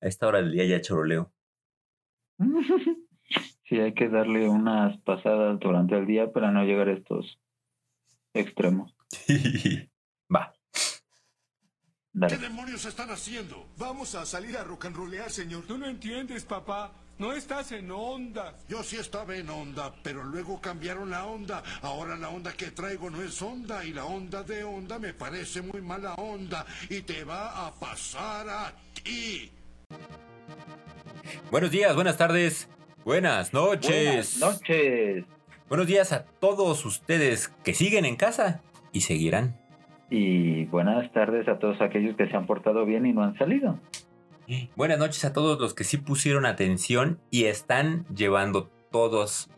A esta hora del día ya choroleo. Sí, hay que darle unas pasadas durante el día para no llegar a estos extremos. Va. Dale. ¿Qué demonios están haciendo? Vamos a salir a rock and rollear, señor. Tú no entiendes, papá. No estás en onda. Yo sí estaba en onda, pero luego cambiaron la onda. Ahora la onda que traigo no es onda y la onda de onda me parece muy mala onda y te va a pasar a ti. Buenos días, buenas tardes, buenas noches. Buenas noches. Buenos días a todos ustedes que siguen en casa y seguirán. Y buenas tardes a todos aquellos que se han portado bien y no han salido. Buenas noches a todos los que sí pusieron atención y están llevando todos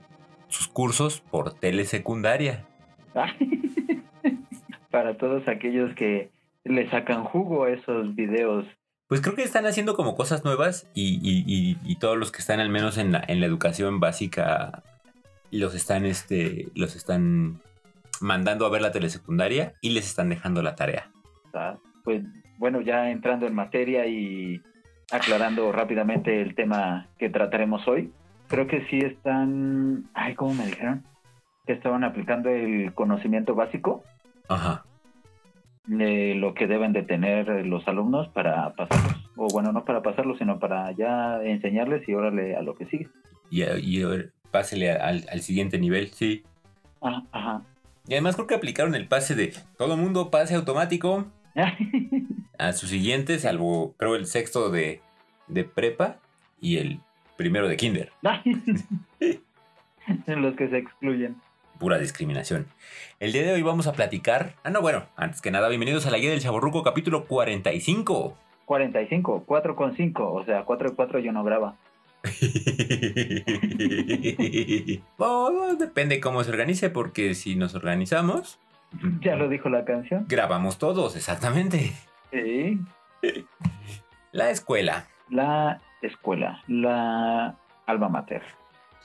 sus cursos por telesecundaria. Para todos aquellos que le sacan jugo a esos videos. Pues creo que están haciendo como cosas nuevas y, y- y- y todos los que están al menos en la, en la educación básica los están, este, los están mandando a ver la telesecundaria y les están dejando la tarea. ¿tá? Pues bueno, ya entrando en materia y aclarando rápidamente el tema que trataremos hoy, creo que sí están, ay, ¿cómo me dijeron? Que estaban aplicando el conocimiento básico Ajá. De lo que deben de tener los alumnos para pasarlos. O bueno, no para pasarlos, sino para ya enseñarles y órale a lo que sigue. Y, y a ver, pásele al, al siguiente nivel, sí. Ah, ajá. Y además creo que aplicaron el pase de todo mundo pase automático a su siguiente, salvo creo el sexto de, de prepa y el primero de kinder. los que se excluyen. Pura discriminación. El día de hoy vamos a platicar. Ah, no, bueno, antes que nada, bienvenidos a la guía del Chaborruco, capítulo 45. 45, 4 con 5, o sea, 4 y 4 yo no graba. Bueno, depende cómo se organice, porque si nos organizamos, Ya lo dijo la canción. grabamos todos, exactamente. Sí. La escuela. La escuela, la alma mater,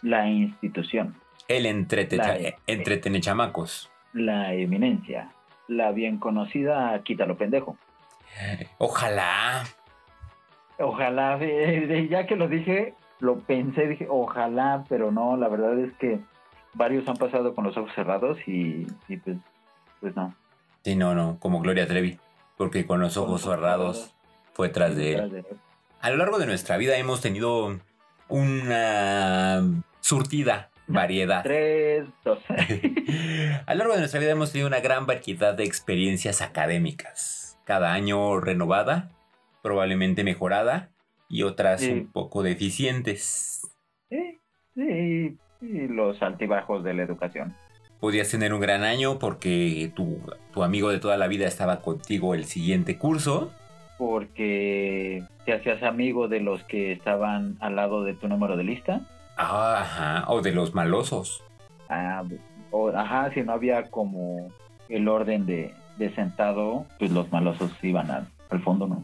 la institución, El entrete La- entretenechamacos. la eminencia, la bien conocida Quítalo pendejo. Ojalá. Ojalá, eh, ya que lo dije, lo pensé, dije, ojalá, pero no, la verdad es que varios han pasado con los ojos cerrados y, y pues, pues no. Sí, no, no, como Gloria Trevi. Porque con los ojos cerrados fue tras de él. A lo largo de nuestra vida hemos tenido una surtida variedad. Tres, dos. A lo largo de nuestra vida hemos tenido una gran variedad de experiencias académicas. Cada año renovada, probablemente mejorada y otras Sí. un poco deficientes. Sí, sí, y los altibajos de la educación. Podías tener un gran año porque tu, tu amigo de toda la vida estaba contigo el siguiente curso. Porque te hacías amigo de los que estaban al lado de tu número de lista. Ah, Ajá, o de los malosos. Ah, o, ajá, si no había como el orden de, de sentado, pues los malosos iban al, al fondo, ¿no?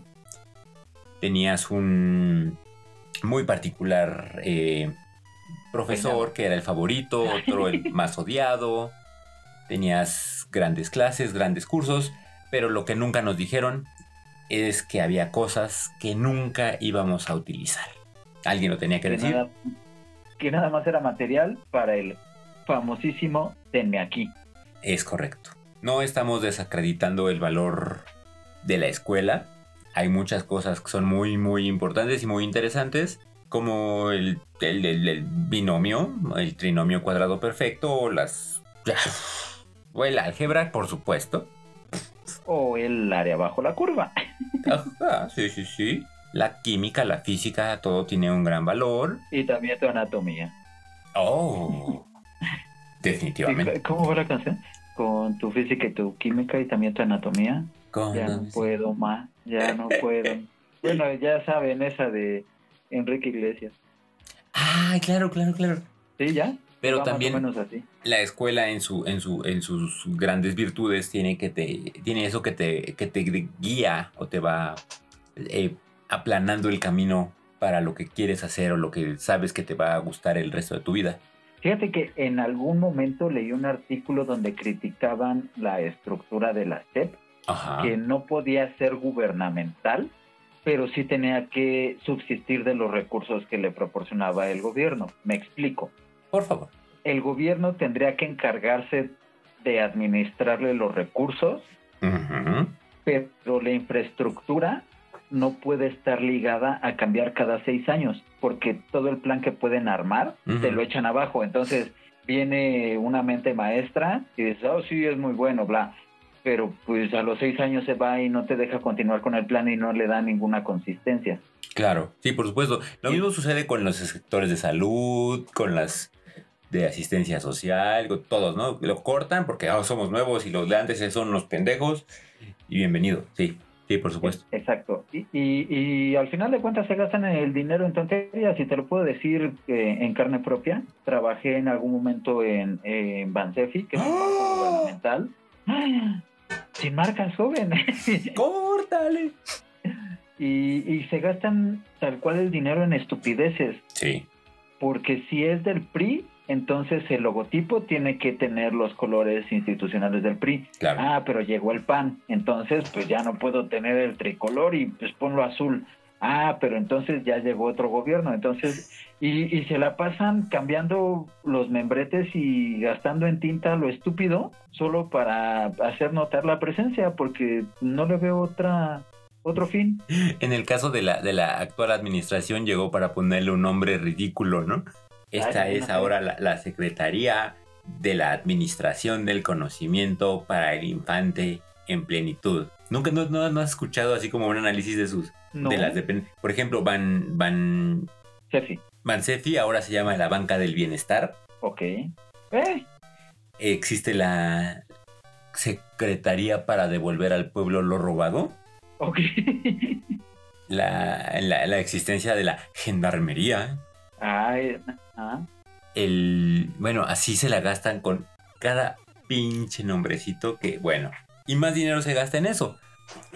Tenías un muy particular eh, profesor que era el favorito, otro el más odiado. Tenías grandes clases, grandes cursos, pero lo que nunca nos dijeron es que había cosas que nunca íbamos a utilizar. Alguien lo tenía que Que decir. nada, que nada más era material para el famosísimo tenme aquí. Es correcto. No estamos desacreditando el valor de la escuela. Hay muchas cosas que son muy, muy importantes y muy interesantes, como el, el- el- el binomio, el trinomio cuadrado perfecto, o las... O el álgebra, por supuesto. O el área bajo la curva. Ajá, sí, sí, sí. La química, la física, todo tiene un gran valor. Y también tu anatomía. Oh, definitivamente. ¿Cómo va la canción? Con tu física y tu química y también tu anatomía. Con- Ya no puedo más, ya no puedo. Bueno, ya saben esa de Enrique Iglesias. Ay, claro, claro, claro. ¿Sí, ya? Pero Va también- menos así. la escuela en su en su en sus grandes virtudes tiene que te tiene eso que te que te guía o te va eh, aplanando el camino para lo que quieres hacer o lo que sabes que te va a gustar el resto de tu vida. Fíjate que en algún momento leí un artículo donde criticaban la estructura de la SEP, Ajá. que no podía ser gubernamental pero sí tenía que subsistir de los recursos que le proporcionaba el gobierno. Me explico. Por favor. El gobierno tendría que encargarse de administrarle los recursos, pero la infraestructura no puede estar ligada a cambiar cada seis años, porque todo el plan que pueden armar Ujú. te lo echan abajo. Entonces viene una mente maestra y dice, oh sí, es muy bueno, bla. Pero pues a los seis años se va y no te deja continuar con el plan y no le da ninguna consistencia. Claro, sí, por supuesto. Lo mismo sucede con los sectores de salud, con las de asistencia social, con todos, ¿no? Lo cortan porque ahora somos nuevos y los de antes son los pendejos. Y bienvenido, sí, sí, por supuesto. Exacto. Y, y, y al final de cuentas se gastan el dinero en tonterías. Y te lo puedo decir eh, en carne propia. Trabajé en algún momento en, en Bansefi, que es un banco gubernamental. ¡Ay! Sin marcas, joven. ¡Córtale! y, y se gastan tal cual el dinero en estupideces. Sí, Porque si es del PRI, entonces el logotipo tiene que tener los colores institucionales del PRI. claro. Ah, pero llegó el PAN, entonces pues ya no puedo tener el tricolor y pues ponlo azul. Ah, pero entonces ya llegó otro gobierno, entonces, y, y se la pasan cambiando los membretes y gastando en tinta lo estúpido solo para hacer notar la presencia, porque no le veo otra otro fin. En el caso de la, de la actual administración llegó para ponerle un nombre ridículo, ¿no? Esta es ahora la, la Secretaría de la Administración del Conocimiento para el Infante en Plenitud. Nunca no, no, no has escuchado así como un análisis de sus No, de las Por ejemplo, Van Van Cefi, Bansefi ahora se llama la Banca del Bienestar. ok. Eh, Existe la Secretaría para devolver al pueblo lo robado. ok. La, la, la existencia de la Gendarmería. Ay, ah, el bueno, así se la gastan con cada pinche nombrecito que, bueno, y más dinero se gasta en eso.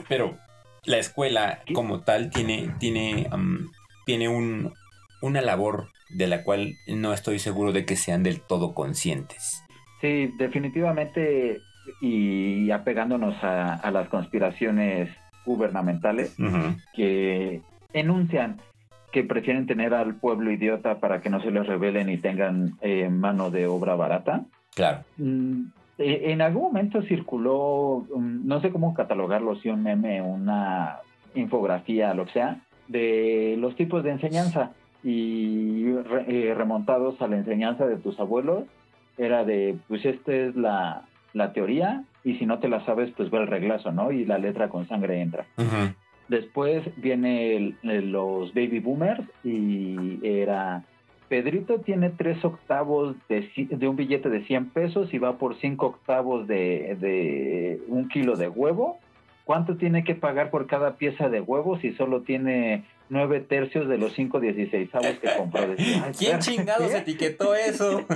Pero la escuela como tal tiene, tiene, am, tiene un, una labor de la cual no estoy seguro de que sean del todo conscientes. Sí, definitivamente, y apegándonos a, a las conspiraciones gubernamentales que enuncian que prefieren tener al pueblo idiota para que no se les rebelen y tengan eh, mano de obra barata. Claro. Mm, eh, en algún momento circuló, mm, no sé cómo catalogarlo, si un meme, una infografía, lo que sea, de los tipos de enseñanza y re- eh, remontados a la enseñanza de tus abuelos, era de, pues esta es la, la teoría y si no te la sabes, pues ve el reglazo, ¿no? Y la letra con sangre entra. Ujú. Después viene el- los baby boomers y era Pedrito tiene tres octavos de, de un billete de 100 pesos y va por cinco octavos de, de un kilo de huevo. ¿Cuánto tiene que pagar por cada pieza de huevo si solo tiene nueve tercios de los cinco dieciséisavos que compró? Decía, "Ay, ¿Quién chingados ¿qué? etiquetó eso?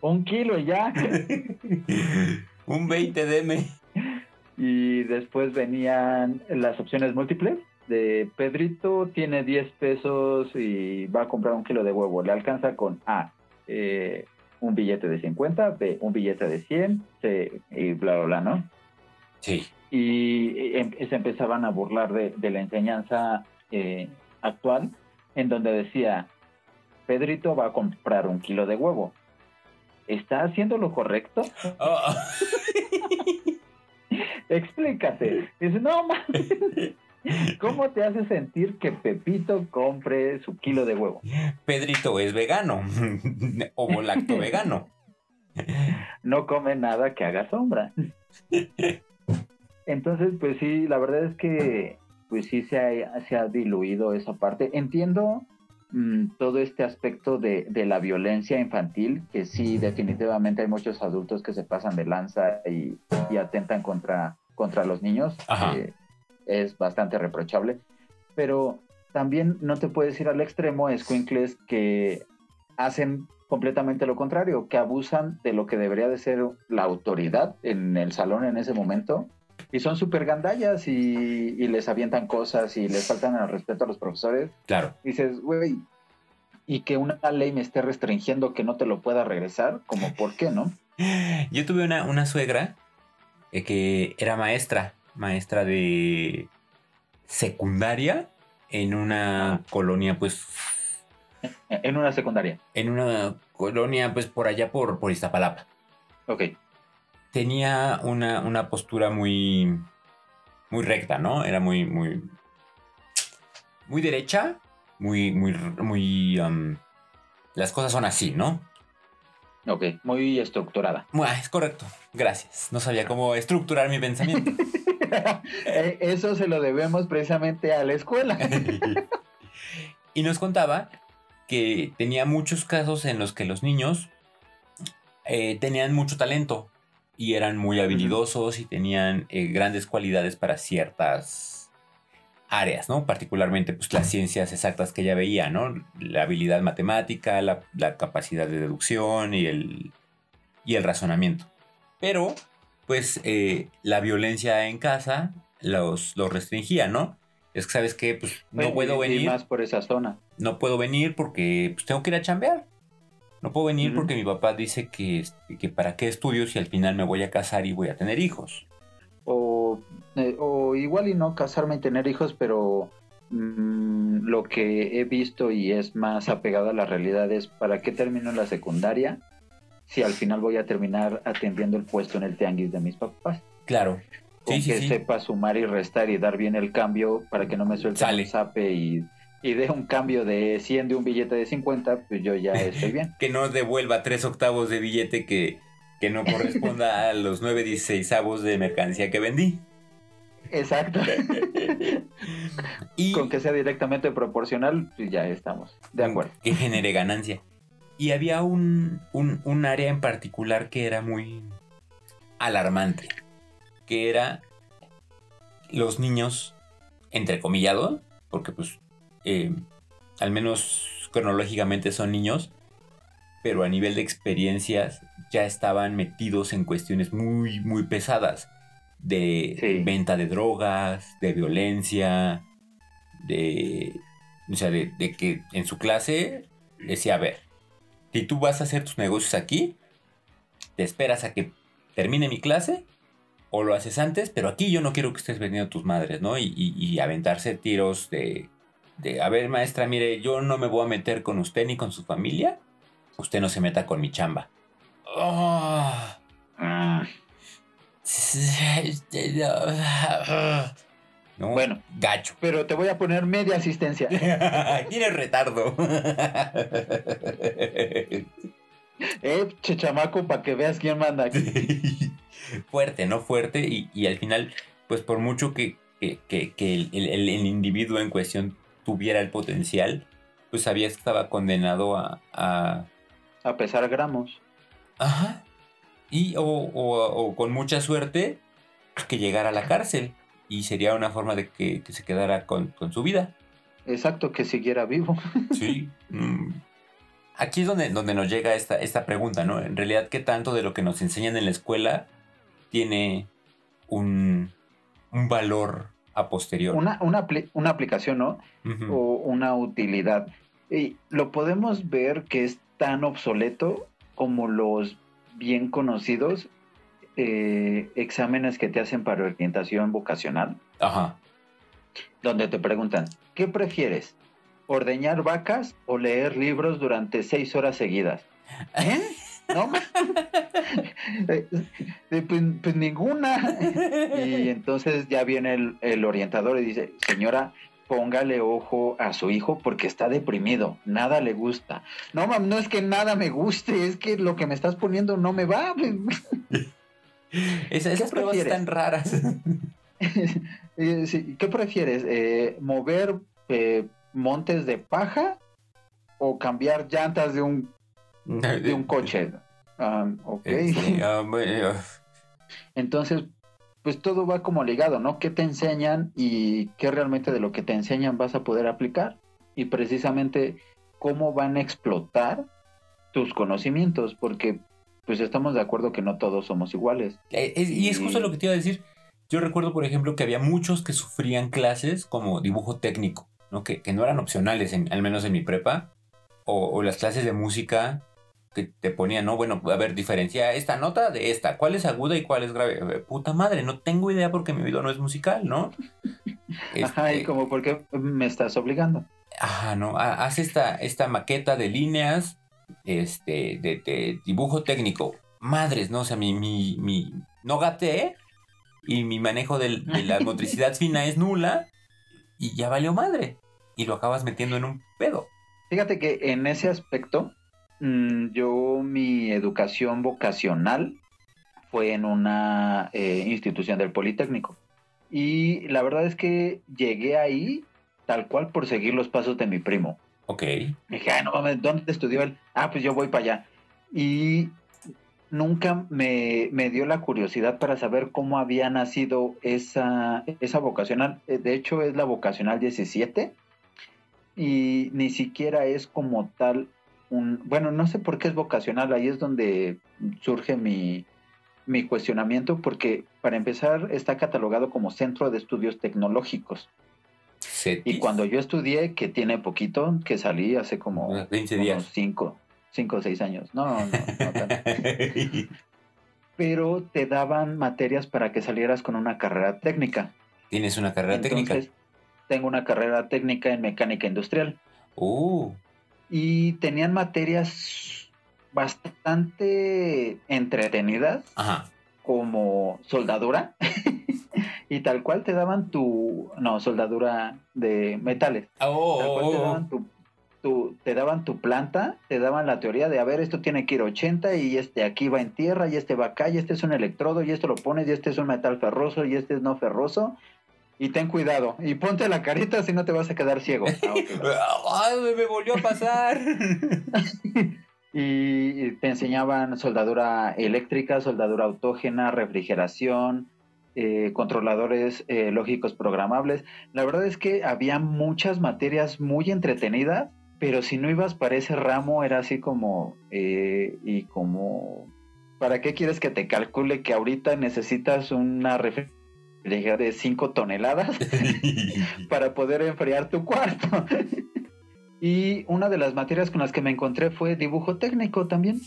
Un kilo ya. Un 20 DM. Y después venían las opciones múltiples. De Pedrito tiene 10 pesos y va a comprar un kilo de huevo. Le alcanza con A, eh, un billete de 50, B, un billete de 100, C, y bla, bla, bla, ¿no? Sí. Y em- se empezaban a burlar de, de la enseñanza eh, actual, en donde decía, Pedrito va a comprar un kilo de huevo. ¿Está haciendo lo correcto? Oh, Explícate. Dice, no mames. ¿Cómo te hace sentir que Pepito compre su kilo de huevo? Pedrito es vegano. o volacto vegano. No come nada que haga sombra. Entonces, pues sí, la verdad es que pues sí se ha, se ha diluido esa parte. Entiendo mm, todo este aspecto de, de la violencia infantil, que sí, definitivamente hay muchos adultos que se pasan de lanza y, y atentan contra, contra los niños. Que es bastante reprochable. Pero también no te puedes ir al extremo, escuincles que hacen completamente lo contrario, que abusan de lo que debería de ser la autoridad en el salón en ese momento y son súper gandallas y, y les avientan cosas y les faltan al respeto a los profesores. Claro. Dices, güey, y que una ley me esté restringiendo que no te lo pueda regresar, como por qué, ¿no? Yo tuve una, una suegra eh, que era maestra, maestra de, secundaria en una Ajá. colonia, pues, En una secundaria. en una colonia, pues, por allá por, por Iztapalapa. Ok. Tenía una, una postura muy, muy recta, ¿no? Era muy, muy, muy derecha, muy, muy, muy, um, las cosas son así, ¿no? Ok. Muy estructurada. Mua, es correcto, gracias. No sabía cómo estructurar mi pensamiento. Eh, Eso se lo debemos precisamente a la escuela. y nos contaba que tenía muchos casos en los que los niños eh, tenían mucho talento y eran muy habilidosos y tenían eh, grandes cualidades para ciertas áreas, ¿no? Particularmente pues las ciencias exactas que ella veía, ¿no? La habilidad matemática, la, la capacidad de deducción y el, y el razonamiento. Pero pues eh, la violencia en casa los, los restringía, ¿no? Es que, ¿sabes qué? Pues no Y- puedo y venir más por esa zona. no puedo venir porque pues, tengo que ir a chambear. No puedo venir porque mi papá dice que, este, que para qué estudio si al final me voy a casar y voy a tener hijos. O, eh, o igual y no casarme y tener hijos, pero mm, lo que he visto y es más apegado a la realidad es para qué termino la secundaria si al final voy a terminar atendiendo el puesto en el tianguis de mis papás. Claro. Con Sí, que sí. sepa sumar y restar y dar bien el cambio para que no me suelte el zape y, y dé un cambio de 100 de un billete de 50, pues yo ya estoy bien. Que no devuelva tres octavos de billete que, que no corresponda a los nueve dieciséisavos de mercancía que vendí. Exacto. Y Con que sea directamente proporcional, pues ya estamos. De acuerdo. que genere ganancia. Y había un, un, un área en particular que era muy alarmante, que era los niños, entrecomillados, porque pues eh, al menos cronológicamente son niños, pero a nivel de experiencias ya estaban metidos en cuestiones muy, muy pesadas de Sí. venta de drogas, de violencia, de, o sea, de, de que en su clase decía, a ver, si tú vas a hacer tus negocios aquí, te esperas a que termine mi clase o lo haces antes, pero aquí yo no quiero que estés vendiendo tus madres, ¿no? Y, y- y aventarse tiros de, de, a ver, maestra, mire, yo no me voy a meter con usted ni con su familia, usted no se meta con mi chamba. Ah. Mm, No, Bueno. gacho. Pero te voy a poner media asistencia. Tienes retardo. Eh, che chamaco, para que veas quién manda aquí. Fuerte, ¿no? Fuerte. Y, y al final, pues por mucho que, que- que- que el, el- el individuo en cuestión tuviera el potencial, pues sabía que estaba condenado a... a- A pesar gramos. ajá. Y o, o- o con mucha suerte, que llegara a la cárcel. Y sería una forma de que, que se quedara con, con su vida. Exacto, que siguiera vivo. Sí. mm. Aquí es donde, donde nos llega esta, esta pregunta, ¿no? En realidad, ¿qué tanto de lo que nos enseñan en la escuela tiene un, un valor a posterior? Una, una, apli- una aplicación, ¿no? O una utilidad. Y lo podemos ver que es tan obsoleto como los bien conocidos eh, exámenes que te hacen para orientación vocacional, Ajá. donde te preguntan, ¿qué prefieres? ¿Ordeñar vacas o leer libros durante seis horas seguidas? ¿Eh? ¿No? Eh, pues, pues ninguna. Y entonces ya viene el, el orientador y dice, señora, póngale ojo a su hijo porque está deprimido, nada le gusta. No, mam, no es que nada me guste, es que lo que me estás poniendo no me va. Esa- esas pruebas prefieres? están raras. Eh, ¿Qué prefieres? Eh, ¿Mover eh, montes de paja o cambiar llantas de un, de un coche? Ah, ok. Este, ah, Entonces, pues todo va como ligado, ¿no? ¿Qué te enseñan y qué realmente de lo que te enseñan vas a poder aplicar? Y precisamente cómo van a explotar tus conocimientos, porque pues estamos de acuerdo que no todos somos iguales. Eh, es- y es justo lo que te iba a decir. Yo recuerdo, por ejemplo, que había muchos que sufrían clases como dibujo técnico, ¿no? Que, que no eran opcionales, en- al menos en mi prepa, o, o las clases de música que te ponían, ¿no? Bueno, a ver, diferencia esta nota de esta, cuál es aguda y cuál es grave. Eh, Puta madre, no tengo idea porque mi oído no es musical, ¿no? Ajá, y este, como, ¿por qué me estás obligando? Ajá, no, ha- haz esta, esta maqueta de líneas, este, de, de dibujo técnico. Madres, ¿no? O sea, mi, mi, mi, no gateé y mi manejo de la motricidad fina es nula y ya valió madre. Y lo acabas metiendo en un pedo. Fíjate que en ese aspecto, yo mi educación vocacional fue en una eh, institución del Politécnico. Y la verdad es que llegué ahí tal cual por seguir los pasos de mi primo. Ok. Dije, ah, no mames, ¿dónde estudió él? Ah, pues yo voy para allá. Y nunca me, me dio la curiosidad para saber cómo había nacido esa, esa vocacional. Eh, De hecho, es la vocacional 17 y ni siquiera es como tal un... Bueno, no sé por qué es vocacional, ahí es donde surge mi, mi cuestionamiento, porque para empezar está catalogado como Centro de Estudios Tecnológicos. Y cuando yo estudié, que tiene poquito, que salí hace como Unos 20 unos días. cinco, cinco o seis años. No, no, no tanto. Pero te daban materias para que salieras con una carrera técnica. Tienes una carrera técnica. Entonces, tengo una carrera técnica en mecánica industrial. Uh, Y tenían materias bastante entretenidas, ajá. como soldadura. y tal cual te daban tu... No, soldadura de metales. Oh, Tal cual oh, te oh. daban tu, tu- te daban tu planta, te daban la teoría de, a ver, esto tiene que ir 80 y este aquí va en tierra y este va acá y este es un electrodo y esto lo pones y este es un metal ferroso y este es no ferroso. Y ten cuidado y ponte la carita si no te vas a quedar ciego. Ah. Ay, me volvió a pasar. y te enseñaban soldadura eléctrica, soldadura autógena, refrigeración, eh, controladores eh, lógicos programables. La verdad es que había muchas materias muy entretenidas, pero si no ibas para ese ramo era así como, eh, y como, ¿para qué quieres que te calcule que ahorita necesitas una de 5 toneladas para poder enfriar tu cuarto? y una de las materias con las que me encontré fue dibujo técnico también.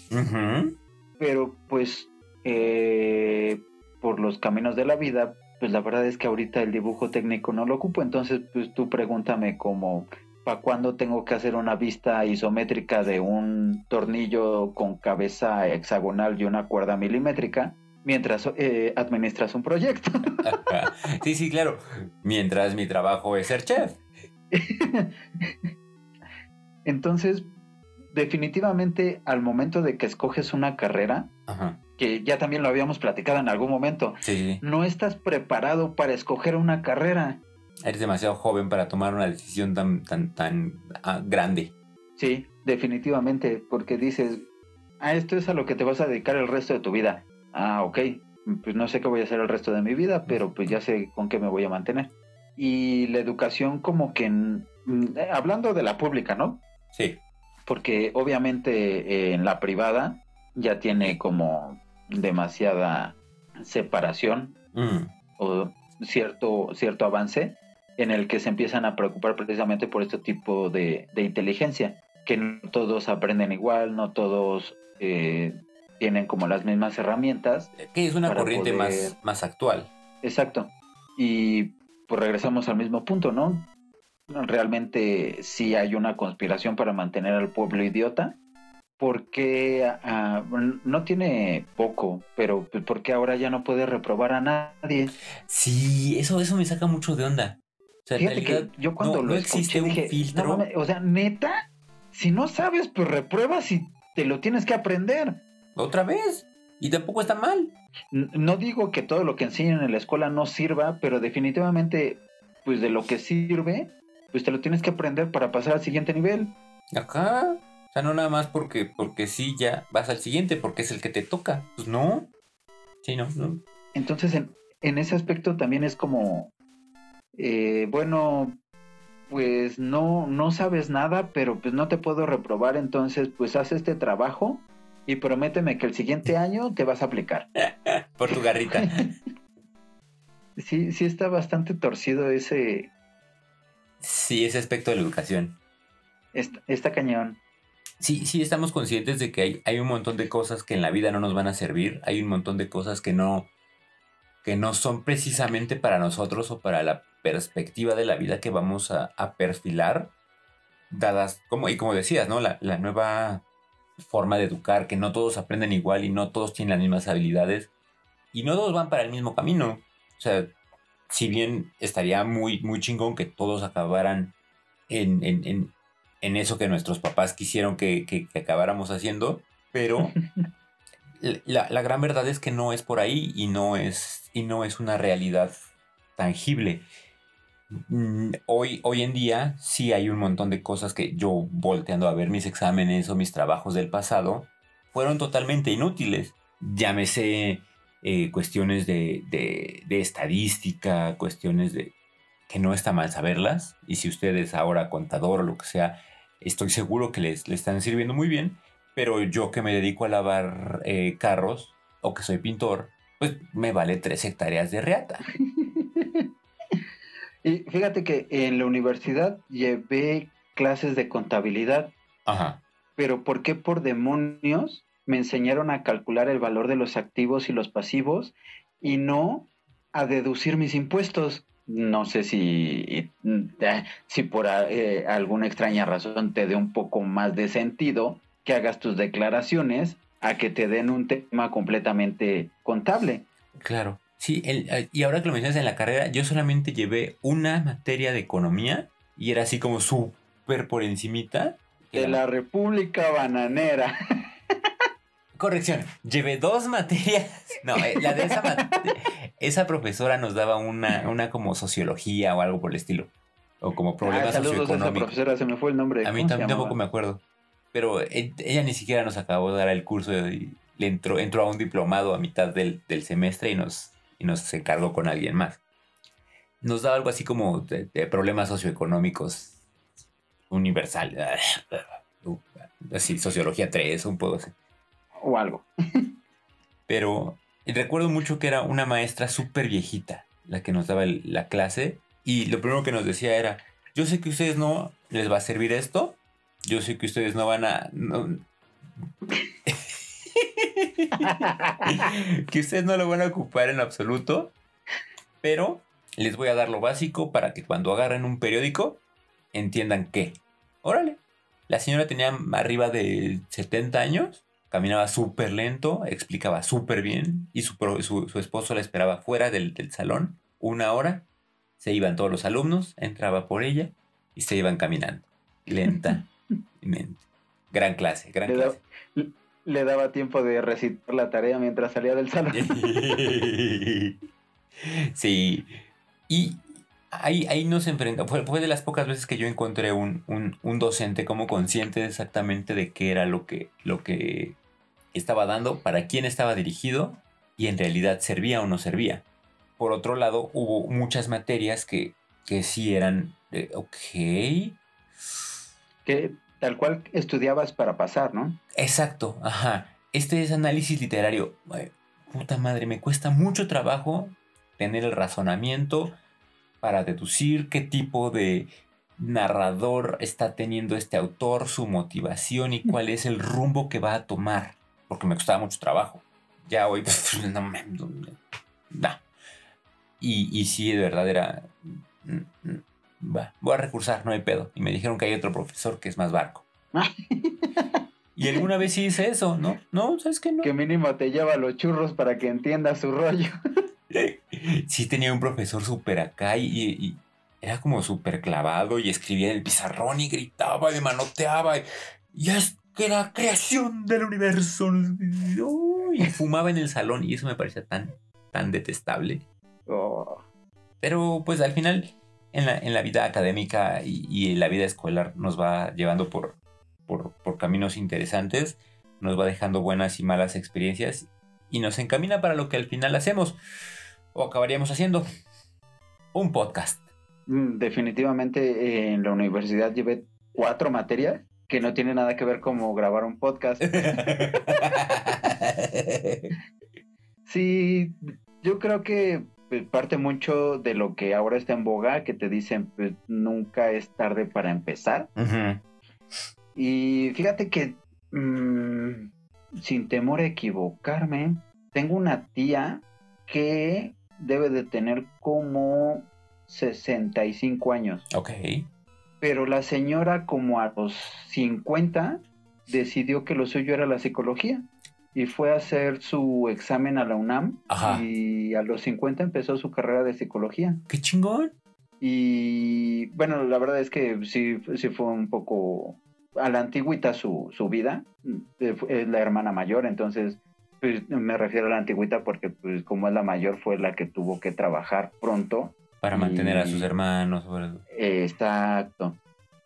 Pero pues eh, por los caminos de la vida, pues la verdad es que ahorita el dibujo técnico no lo ocupo, entonces pues tú pregúntame como para cuándo tengo que hacer una vista isométrica de un tornillo con cabeza hexagonal y una cuerda milimétrica mientras eh, administras un proyecto. Sí, sí, claro. Mientras mi trabajo es ser chef. Entonces, definitivamente al momento de que escoges una carrera, Ajá. que ya también lo habíamos platicado en algún momento, sí. no estás preparado para escoger una carrera. Eres demasiado joven para tomar una decisión tan, tan, tan ah, grande. Sí, definitivamente, porque dices, a esto es a lo que te vas a dedicar el resto de tu vida. Ah, ok, pues no sé qué voy a hacer el resto de mi vida, pero pues ya sé con qué me voy a mantener. Y la educación como que, eh, hablando de la pública, ¿no? Sí. Porque obviamente eh, en la privada ya tiene como demasiada separación Mm. o cierto, cierto avance en el que se empiezan a preocupar precisamente por este tipo de, de inteligencia, que no todos aprenden igual, no todos eh, tienen como las mismas herramientas. Que es una corriente poder- más, más actual. Exacto. Y pues regresamos al mismo punto, ¿no? Realmente sí hay una conspiración para mantener al pueblo idiota. Porque ah, no tiene poco, pero pues, porque ahora ya no puede reprobar a nadie. Sí, eso, eso me saca mucho de onda. O sea, Fíjate que yo cuando no, lo no existe escuché un dije, filtro. O sea, neta, si no sabes, pues repruebas y te lo tienes que aprender. Otra vez. Y tampoco está mal. No digo que todo lo que enseñan en la escuela no sirva, pero definitivamente, pues de lo que sirve, pues te lo tienes que aprender para pasar al siguiente nivel. Acá. O sea, no nada más porque, porque sí ya vas al siguiente, porque es el que te toca. Pues no. Sí, no, no. Entonces, en, en ese aspecto también es como, eh, bueno, pues no, no sabes nada, pero pues no te puedo reprobar, entonces pues haz este trabajo y prométeme que el siguiente año te vas a aplicar. Por tu garrita. Sí, sí está bastante torcido ese, sí, ese aspecto de la educación. esta, esta cañón. Sí, sí, estamos conscientes de que hay, hay un montón de cosas que en la vida no nos van a servir. Hay un montón de cosas que no, que no son precisamente para nosotros o para la perspectiva de la vida que vamos a, a perfilar, dadas, como, y como decías, ¿no? La, la nueva forma de educar, que no todos aprenden igual y no todos tienen las mismas habilidades y no todos van para el mismo camino. O sea, si bien estaría muy, muy chingón que todos acabaran en, en, en, en eso que nuestros papás quisieron que, que, que acabáramos haciendo, pero la, la, gran verdad es que no es por ahí y no es, y no es una realidad tangible. Mm, hoy, hoy en día sí hay un montón de cosas que yo volteando a ver mis exámenes o mis trabajos del pasado fueron totalmente inútiles. Llámese eh, cuestiones de, de, de, estadística, cuestiones de que no está mal saberlas. Y si ustedes ahora contador o lo que sea, estoy seguro que les, les están sirviendo muy bien. Pero yo que me dedico a lavar eh, carros o que soy pintor, pues me vale tres hectáreas de reata. y fíjate que en la universidad llevé clases de contabilidad. Ajá. Pero ¿por qué por demonios me enseñaron a calcular el valor de los activos y los pasivos y no a deducir mis impuestos. No sé si, si por eh, alguna extraña razón te dé un poco más de sentido que hagas tus declaraciones a que te den un tema completamente contable. Claro. Sí, el, eh, y ahora que lo mencionas en la carrera, yo solamente llevé una materia de economía y era así como súper por encimita. De la República Bananera. Corrección, llevé dos materias. No, eh, la de esa esa profesora nos daba una, una como sociología o algo por el estilo. O como problemas ah, socioeconómicos. A esa profesora, se me fue el nombre. A mí tampoco me acuerdo. Pero ella ni siquiera nos acabó de dar el curso y le entró, entró a un diplomado a mitad del, del semestre y nos, y nos encargó con alguien más. Nos daba algo así como de, de problemas socioeconómicos universal. Así, sociología 3, un poco así o algo. Pero recuerdo mucho que era una maestra súper viejita la que nos daba el, la clase y lo primero que nos decía era, yo sé que a ustedes no les va a servir esto, yo sé que ustedes no van a... que ustedes no lo van a ocupar en absoluto, pero les voy a dar lo básico para que cuando agarren un periódico entiendan que, órale, la señora tenía arriba de 70 años Caminaba súper lento, explicaba súper bien y su, su, su, esposo la esperaba fuera del, del, salón una hora. Se iban todos los alumnos, entraba por ella y se iban caminando. Lenta. gran clase, gran le clase. Le daba tiempo de recitar la tarea mientras salía del salón. sí. Y ahí, ahí nos enfrentamos. Fue, fue, de las pocas veces que yo encontré un, un, un, docente como consciente exactamente de qué era lo que, lo que estaba dando, para quién estaba dirigido y en realidad servía o no servía. Por otro lado, hubo muchas materias que, que sí eran, eh, ok. Que tal cual estudiabas para pasar, ¿no? Exacto, ajá. Este es análisis literario. Ay, puta madre, me cuesta mucho trabajo tener el razonamiento para deducir qué tipo de narrador está teniendo este autor, su motivación y cuál es el rumbo que va a tomar porque me costaba mucho trabajo. Ya hoy, no me. No. Y, y sí, de verdad era. Va, voy a recursar, no hay pedo. Y me dijeron que hay otro profesor que es más barco. y alguna vez sí hice eso, ¿no? No, ¿sabes qué? No. Que mínimo te lleva los churros para que entiendas su rollo. sí, tenía un profesor súper acá y, y, era como súper clavado y escribía en el pizarrón y gritaba y manoteaba. Y, y es que la creación del universo. Y fumaba en el salón y eso me parecía tan, tan detestable. Oh. Pero pues al final, en la, en la vida académica y, y, en la vida escolar nos va llevando por, por, por caminos interesantes, nos va dejando buenas y malas experiencias y nos encamina para lo que al final hacemos o acabaríamos haciendo. Un podcast. Mm, definitivamente en la universidad llevé cuatro materias que no tiene nada que ver como grabar un podcast. sí, yo creo que parte mucho de lo que ahora está en boga, que te dicen, pues nunca es tarde para empezar. Uh -huh. Y fíjate que, mmm, sin temor a equivocarme, tengo una tía que debe de tener como 65 años. Ok. Pero la señora como a los 50 decidió que lo suyo era la psicología y fue a hacer su examen a la UNAM Ajá. y a los 50 empezó su carrera de psicología. ¡Qué chingón! Y bueno, la verdad es que sí, sí fue un poco a la antigüita su, su vida. Eh, Es la hermana mayor, entonces pues, me refiero a la antigüita porque pues como es la mayor fue la que tuvo que trabajar pronto. Para mantener a sus hermanos. Exacto.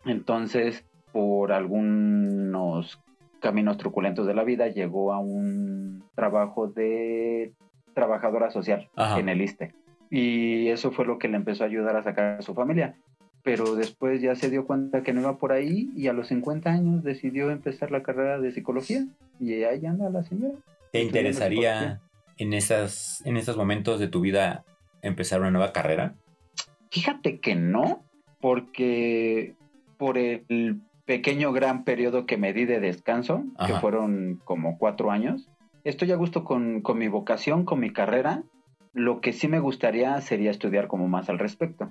Entonces, por algunos caminos truculentos de la vida, llegó a un trabajo de trabajadora social Ajá. en el ISTE. Y eso fue lo que le empezó a ayudar a sacar a su familia. Pero después ya se dio cuenta que no iba por ahí y a los 50 años decidió empezar la carrera de psicología. Y ahí anda la señora. ¿Te interesaría en, esas, en esos momentos de tu vida empezar una nueva carrera? Fíjate que no, porque por el pequeño gran periodo que me di de descanso, que fueron como cuatro años, estoy a gusto con, con mi vocación, con mi carrera. Lo que sí me gustaría sería estudiar como más al respecto.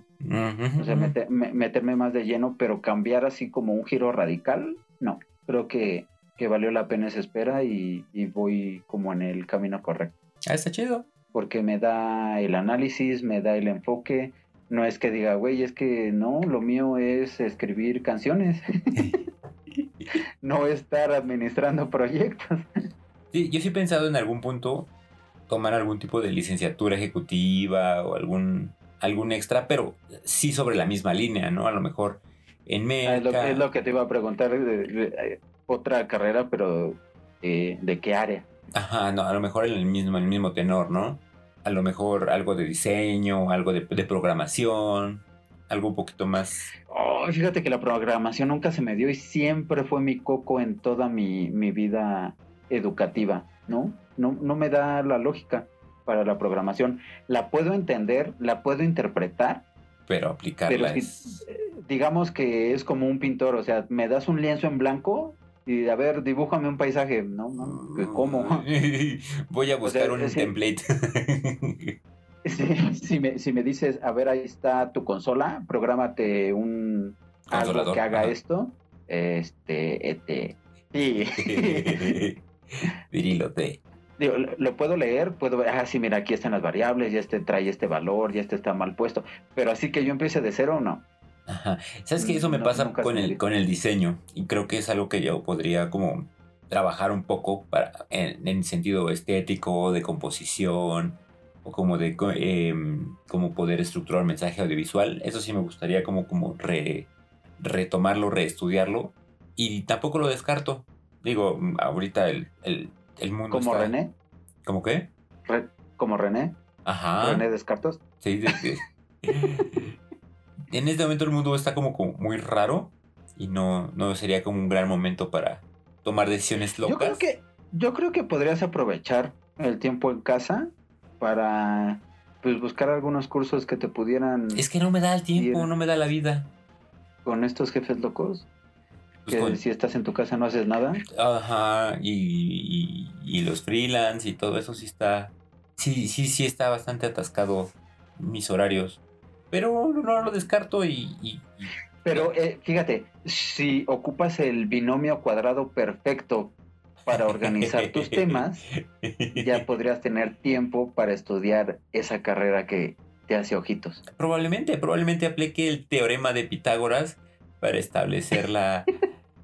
O sea, mete- me- meterme más de lleno, pero cambiar así como un giro radical, no. Creo que, que valió la pena esa espera y, y voy como en el camino correcto. Ah, está chido. Porque me da el análisis, me da el enfoque. No es que diga, güey, es que no, lo mío es escribir canciones. no estar administrando proyectos. Sí, yo sí he pensado en algún punto tomar algún tipo de licenciatura ejecutiva o algún, algún extra, pero sí sobre la misma línea, ¿no? A lo mejor en Ah, es, lo, es lo que te iba a preguntar. eh, otra carrera, pero eh, ¿de qué área? Ajá, no, a lo mejor en el mismo, en el mismo tenor, ¿no? A lo mejor algo de diseño, algo de, de programación, algo un poquito más. Oh, fíjate que la programación nunca se me dio y siempre fue mi coco en toda mi, mi vida educativa, ¿no? ¿no? No me da la lógica para la programación. La puedo entender, la puedo interpretar, Pero aplicarla pero es- eh, digamos que es como un pintor, o sea, me das un lienzo en blanco y a ver, dibújame un paisaje, ¿no? no ¿que ¿Cómo? Voy a buscar sea, un template. Si, si me, si me dices, a ver, ahí está tu consola, prográmate un algo que haga ajá. esto, este, este, sí. Virilote. Digo, lo, lo puedo leer, puedo ver, ah, sí, mira, aquí están las variables, ya este trae este valor, ya este está mal puesto, pero así que yo empiece de cero, no. Ajá. ¿Sabes qué? Eso me No, pasa nunca con el, con el diseño. Y creo que es algo que yo podría como trabajar un poco para, en, en sentido estético, de composición, o como de em, como poder estructurar mensaje audiovisual. Eso sí me gustaría como, como re- retomarlo, reestudiarlo. Y tampoco lo descarto. Digo, mm, ahorita el, el, el mundo Como está- René, ¿Cómo qué? Re- como René, Ajá. René Descartos. Sí, de- de- en este momento el mundo está como, como muy raro y no, no sería como un gran momento para tomar decisiones locas. Yo creo que, yo creo que podrías aprovechar el tiempo en casa para pues buscar algunos cursos que te pudieran Es que no me da el tiempo, no me da la vida. con estos jefes locos. Pues que con- si estás en tu casa no haces nada. Ajá, y, y- y los freelance y todo eso sí está. Sí, sí, sí está bastante atascado mis horarios. Pero no lo descarto y. y- y- Pero eh, fíjate, si ocupas el binomio cuadrado perfecto para organizar tus temas, ya podrías tener tiempo para estudiar esa carrera que te hace ojitos. Probablemente, probablemente aplique el teorema de Pitágoras para establecer la,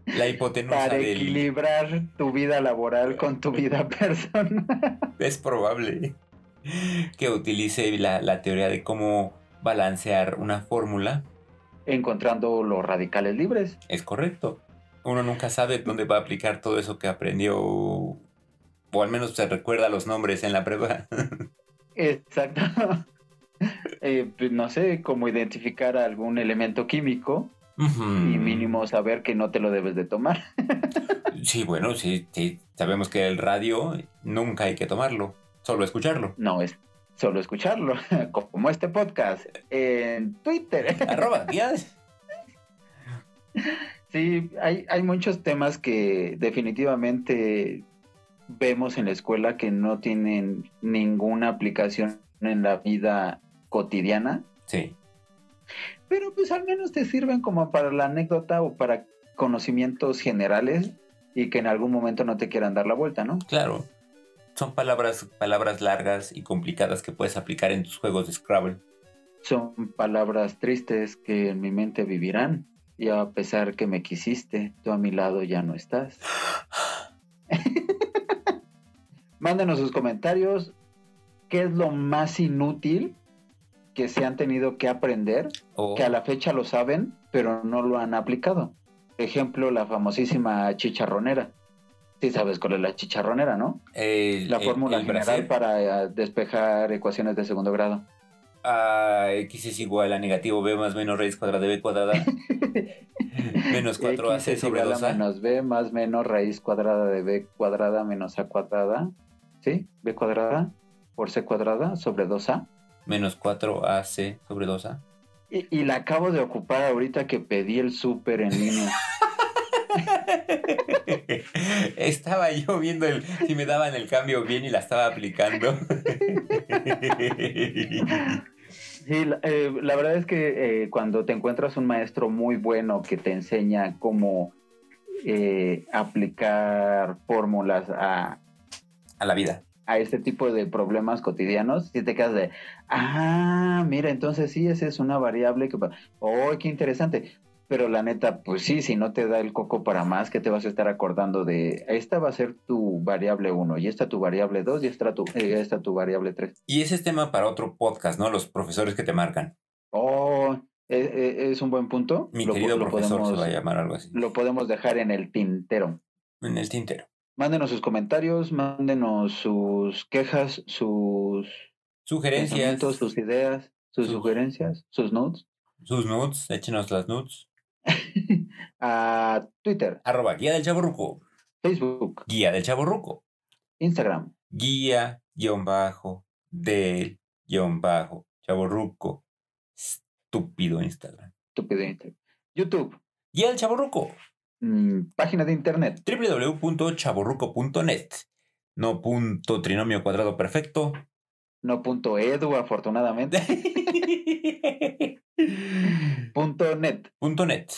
la hipotenusa Para del. equilibrar tu vida laboral con tu vida personal. Es probable que utilice la, la teoría de cómo balancear una fórmula. Encontrando los radicales libres. Es correcto. Uno nunca sabe dónde va a aplicar todo eso que aprendió. O al menos se recuerda los nombres en la prueba. Exacto. Eh, pues, no sé, cómo identificar algún elemento químico y mínimo saber que no te lo debes de tomar. Sí, bueno, sí, sí. Sabemos que el radio nunca hay que tomarlo, solo escucharlo. No es solo escucharlo, como este podcast en Twitter. Arroba. Sí, hay, hay muchos temas que definitivamente vemos en la escuela que no tienen ninguna aplicación en la vida cotidiana Sí. Pero pues al menos te sirven como para la anécdota o para conocimientos generales y que en algún momento no te quieran dar la vuelta, ¿no? Claro. Son palabras, palabras largas y complicadas que puedes aplicar en tus juegos de Scrabble. Son palabras tristes que en mi mente vivirán. Y a pesar que me quisiste, tú a mi lado ya no estás. Mándenos sus comentarios. ¿Qué es lo más inútil que se han tenido que aprender? Que a la fecha lo saben, pero no lo han aplicado. Ejemplo, la famosísima chicharronera. Sí sabes cuál es la chicharronera, ¿no? el, La fórmula el general para eh, despejar ecuaciones de segundo grado. A X es igual a negativo B más menos raíz cuadrada de B cuadrada. menos 4AC X es sobre igual a 2A. menos b más menos raíz cuadrada de b cuadrada menos a cuadrada. ¿Sí? b cuadrada por c cuadrada sobre 2a. Menos 4AC sobre 2A. Y, y la acabo de ocupar ahorita que pedí el súper en línea. estaba yo viendo el, si me daban el cambio bien y la estaba aplicando. Sí, la, eh, la verdad es que eh, cuando te encuentras un maestro muy bueno que te enseña cómo eh, aplicar fórmulas a, a la vida. a este tipo de problemas cotidianos, si te quedas de, ah, mira, entonces sí, esa es una variable que, oh, qué interesante. Pero la neta, pues sí, si no te da el coco para más, que te vas a estar acordando de, esta va a ser tu variable 1, y esta tu variable 2, y esta tu, eh, esta tu variable 3. Y ese es tema para otro podcast, ¿no? Los profesores que te marcan. Oh, eh, eh, es un buen punto. Mi Lo, querido lo profesor podemos, se va a llamar algo así. lo podemos dejar en el tintero. En el tintero. Mándenos sus comentarios, mándenos sus quejas, sus Sugerencias. sus ideas, sus Sus- sugerencias, sus notes. Sus nudes. Échenos las nudes. a Twitter, Arroba guía del chaborruco. Facebook, Guía del chaborruco. Instagram, Guía guion bajo del guion bajo chaborruco. Estúpido Instagram. estúpido Instagram, YouTube, Guía del chaborruco. mm, página de internet, www.chaborruco.net. No punto trinomio cuadrado perfecto. no punto edu, afortunadamente, punto net. punto net.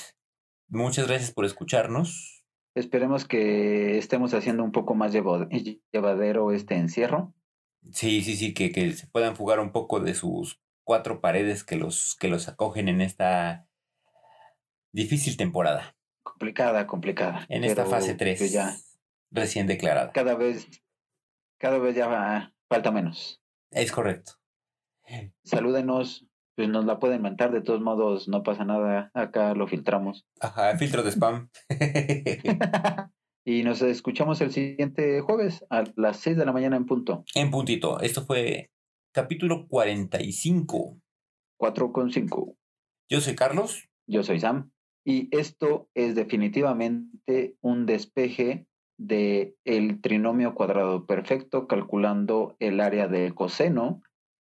Muchas gracias por escucharnos. Esperemos que estemos haciendo un poco más llevadero este encierro. Sí, sí, sí, que, que se puedan fugar un poco de sus cuatro paredes que los, que los acogen en esta difícil temporada. Complicada, complicada. En esta fase 3. que ya Recién declarada. cada vez, cada vez ya va- falta menos. Es correcto. Salúdenos, pues nos la pueden mentar, de todos modos no pasa nada, acá lo filtramos. Ajá, filtro de spam. y nos escuchamos el siguiente jueves a las 6 de la mañana en punto, en puntito. Esto fue capítulo 45. 4 con 5. Yo soy Carlos. Yo soy Sam y esto es definitivamente un despeje de el trinomio cuadrado perfecto calculando el área del coseno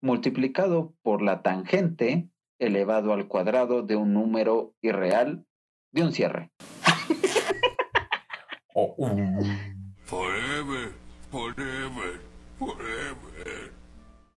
multiplicado por la tangente elevado al cuadrado de un número irreal de un cierre. Oh, uh. Forever, forever, forever.